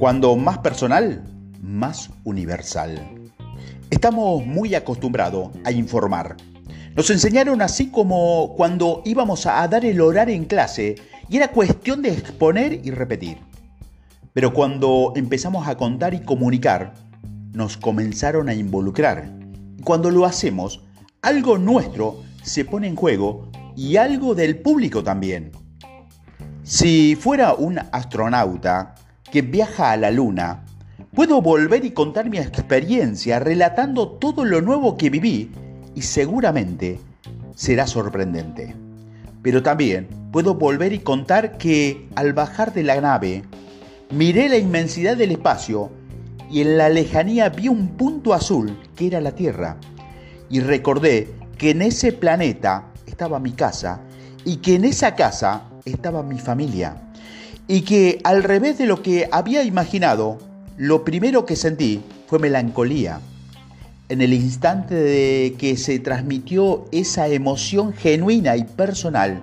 Cuando más personal, más universal. Estamos muy acostumbrados a informar. Nos enseñaron así como cuando íbamos a dar el horario en clase y era cuestión de exponer y repetir. Pero cuando empezamos a contar y comunicar, nos comenzaron a involucrar. Cuando lo hacemos, algo nuestro se pone en juego y algo del público también. Si fuera un astronauta que viaja a la Luna, puedo volver y contar mi experiencia relatando todo lo nuevo que viví y seguramente será sorprendente. Pero también puedo volver y contar que al bajar de la nave, miré la inmensidad del espacio y en la lejanía vi un punto azul que era la Tierra. Y recordé que en ese planeta estaba mi casa y que en esa casa estaba mi familia. Y que al revés de lo que había imaginado, lo primero que sentí fue melancolía. En el instante de que se transmitió esa emoción genuina y personal,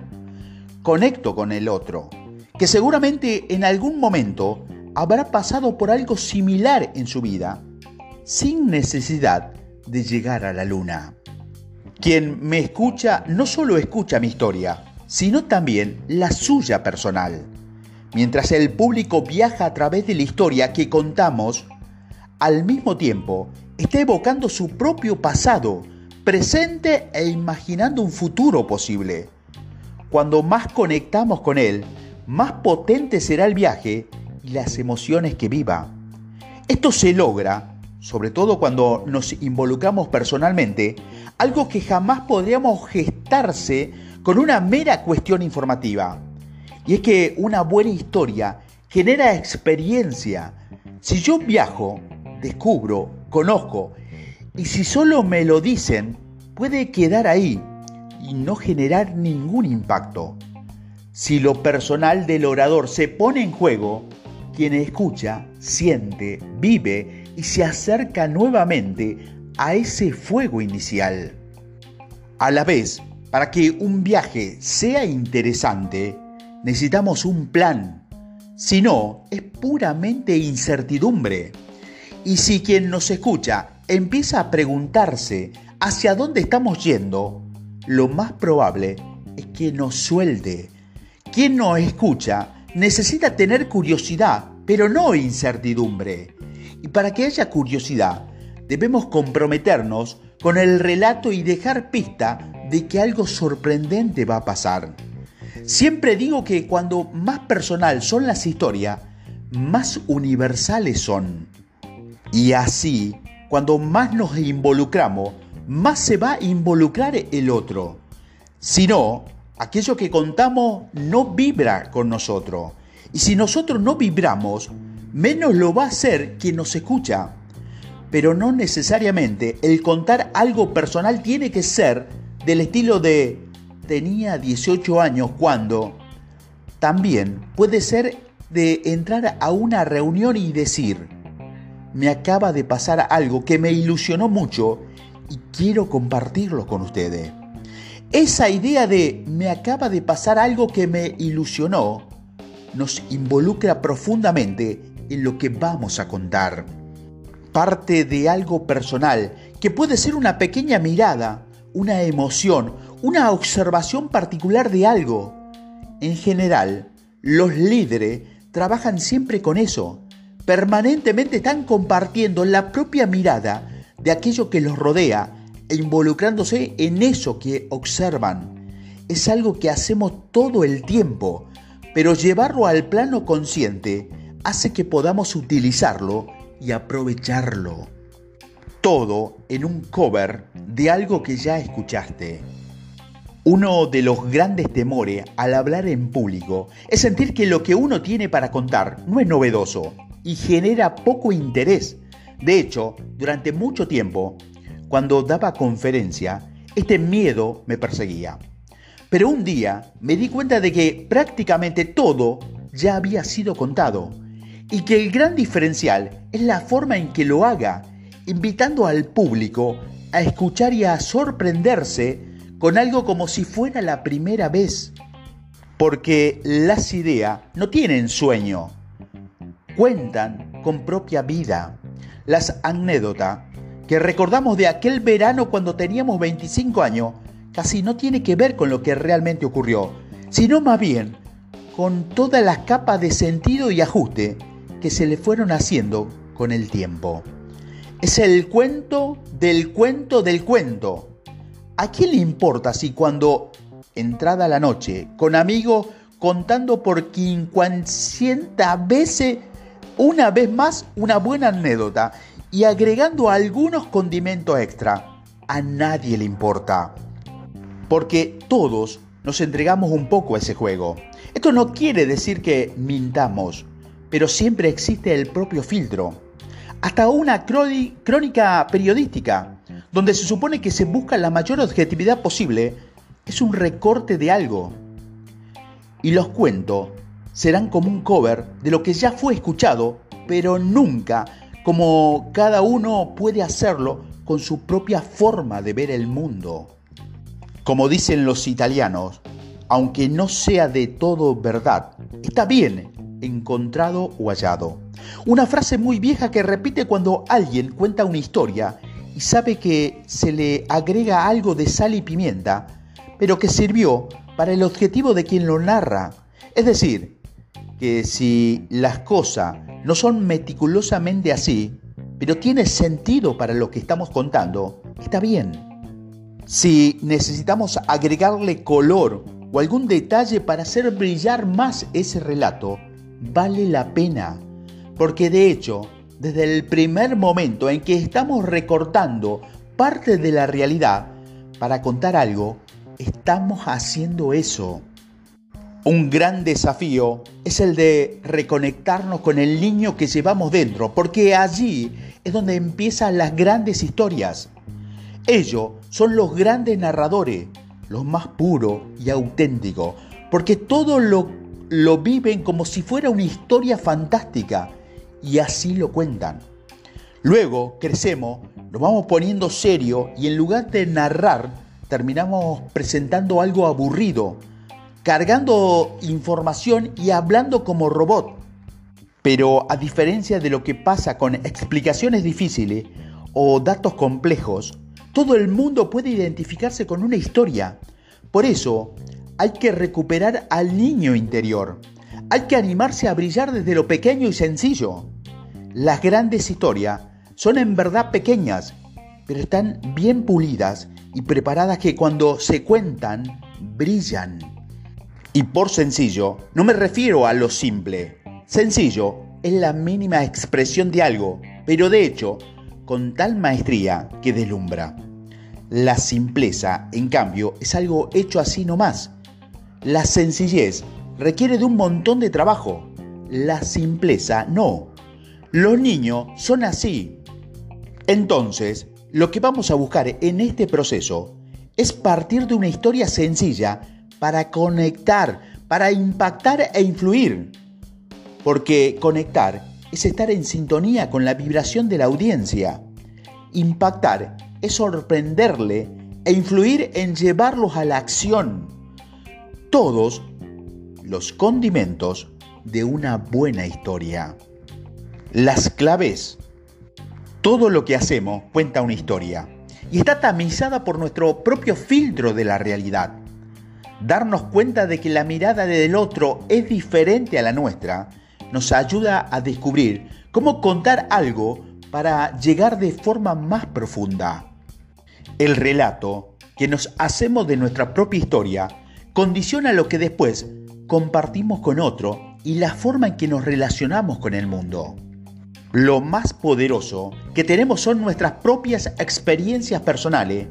conecto con el otro, que seguramente en algún momento habrá pasado por algo similar en su vida, sin necesidad de llegar a la luna. Quien me escucha no solo escucha mi historia, sino también la suya personal. Mientras el público viaja a través de la historia que contamos, al mismo tiempo está evocando su propio pasado, presente e imaginando un futuro posible. Cuando más conectamos con él, más potente será el viaje y las emociones que viva. Esto se logra, sobre todo cuando nos involucramos personalmente, algo que jamás podríamos gestarse con una mera cuestión informativa. Y es que una buena historia genera experiencia. Si yo viajo, descubro, conozco, y si solo me lo dicen, puede quedar ahí y no generar ningún impacto. Si lo personal del orador se pone en juego, quien escucha, siente, vive y se acerca nuevamente a ese fuego inicial. A la vez, para que un viaje sea interesante, necesitamos un plan. Si no, es puramente incertidumbre. Y si quien nos escucha empieza a preguntarse hacia dónde estamos yendo, lo más probable es que nos suelte. Quien nos escucha necesita tener curiosidad, pero no incertidumbre. Y para que haya curiosidad, debemos comprometernos con el relato y dejar pista de que algo sorprendente va a pasar. Siempre digo que cuando más personal son las historias, más universales son. Y así, cuando más nos involucramos, más se va a involucrar el otro. Si no, aquello que contamos no vibra con nosotros. Y si nosotros no vibramos, menos lo va a hacer quien nos escucha. Pero no necesariamente el contar algo personal tiene que ser del estilo de tenía 18 años cuando. También puede ser de entrar a una reunión y decir, me acaba de pasar algo que me ilusionó mucho y quiero compartirlo con ustedes. Esa idea de me acaba de pasar algo que me ilusionó nos involucra profundamente en lo que vamos a contar. Parte de algo personal que puede ser una pequeña mirada, una emoción, una observación particular de algo. En general, los líderes trabajan siempre con eso. Permanentemente están compartiendo la propia mirada de aquello que los rodea e involucrándose en eso que observan. Es algo que hacemos todo el tiempo, pero llevarlo al plano consciente hace que podamos utilizarlo y aprovecharlo. Todo en un cover de algo que ya escuchaste. Uno de los grandes temores al hablar en público es sentir que lo que uno tiene para contar no es novedoso y genera poco interés. De hecho, durante mucho tiempo cuando daba conferencia, este miedo me perseguía. Pero un día me di cuenta de que prácticamente todo ya había sido contado y que el gran diferencial es la forma en que lo haga, invitando al público a escuchar y a sorprenderse con algo como si fuera la primera vez. Porque las ideas no tienen sueño, cuentan con propia vida. Las anécdotas que recordamos de aquel verano cuando teníamos 25 años casi no tiene que ver con lo que realmente ocurrió, sino más bien con todas las capas de sentido y ajuste que se le fueron haciendo con el tiempo. Es el cuento del cuento del cuento. ¿A quién le importa si cuando, entrada la noche, con amigos contando por quincuancienta veces, una vez más, una buena anécdota y agregando algunos condimentos extra, a nadie le importa? Porque todos nos entregamos un poco a ese juego. Esto no quiere decir que mintamos, pero siempre existe el propio filtro. Hasta una crónica periodística, donde se supone que se busca la mayor objetividad posible, es un recorte de algo. Y los cuentos serán como un cover de lo que ya fue escuchado, pero nunca como cada uno puede hacerlo con su propia forma de ver el mundo. Como dicen los italianos, aunque no sea de todo verdad, está bien encontrado o hallado. Una frase muy vieja que repite cuando alguien cuenta una historia y sabe que se le agrega algo de sal y pimienta, pero que sirvió para el objetivo de quien lo narra. Es decir, que si las cosas no son meticulosamente así, pero tiene sentido para lo que estamos contando, está bien. Si necesitamos agregarle color o algún detalle para hacer brillar más ese relato, vale la pena. Porque de hecho, desde el primer momento en que estamos recortando parte de la realidad para contar algo, estamos haciendo eso. Un gran desafío es el de reconectarnos con el niño que llevamos dentro, porque allí es donde empiezan las grandes historias. Ellos son los grandes narradores, los más puros y auténticos, porque todo lo, lo viven como si fuera una historia fantástica y así lo cuentan. Luego crecemos, nos vamos poniendo serio y en lugar de narrar, terminamos presentando algo aburrido, cargando información y hablando como robot. Pero a diferencia de lo que pasa con explicaciones difíciles o datos complejos, todo el mundo puede identificarse con una historia. Por eso, hay que recuperar al niño interior. Hay que animarse a brillar desde lo pequeño y sencillo. Las grandes historias son en verdad pequeñas, pero están bien pulidas y preparadas que cuando se cuentan, brillan. Y por sencillo, no me refiero a lo simple. Sencillo es la mínima expresión de algo, pero de hecho, con tal maestría que deslumbra. La simpleza, en cambio, es algo hecho así nomás. La sencillez requiere de un montón de trabajo. La simpleza no. Los niños son así. Entonces, lo que vamos a buscar en este proceso es partir de una historia sencilla para conectar, para impactar e influir. Porque conectar es estar en sintonía con la vibración de la audiencia. Impactar es sorprenderle e influir en llevarlos a la acción. Todos los condimentos de una buena historia. Las claves. Todo lo que hacemos cuenta una historia y está tamizada por nuestro propio filtro de la realidad. Darnos cuenta de que la mirada del otro es diferente a la nuestra nos ayuda a descubrir cómo contar algo para llegar de forma más profunda. El relato que nos hacemos de nuestra propia historia condiciona lo que después compartimos con otro y la forma en que nos relacionamos con el mundo. Lo más poderoso que tenemos son nuestras propias experiencias personales,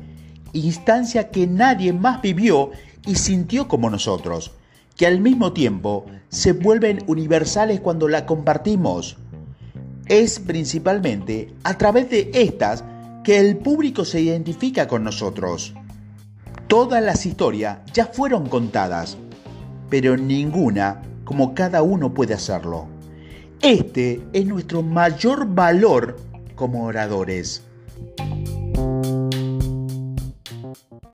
instancias que nadie más vivió y sintió como nosotros, que al mismo tiempo se vuelven universales cuando la compartimos. Es principalmente a través de estas que el público se identifica con nosotros. Todas las historias ya fueron contadas, pero ninguna como cada uno puede hacerlo. Este es nuestro mayor valor como oradores.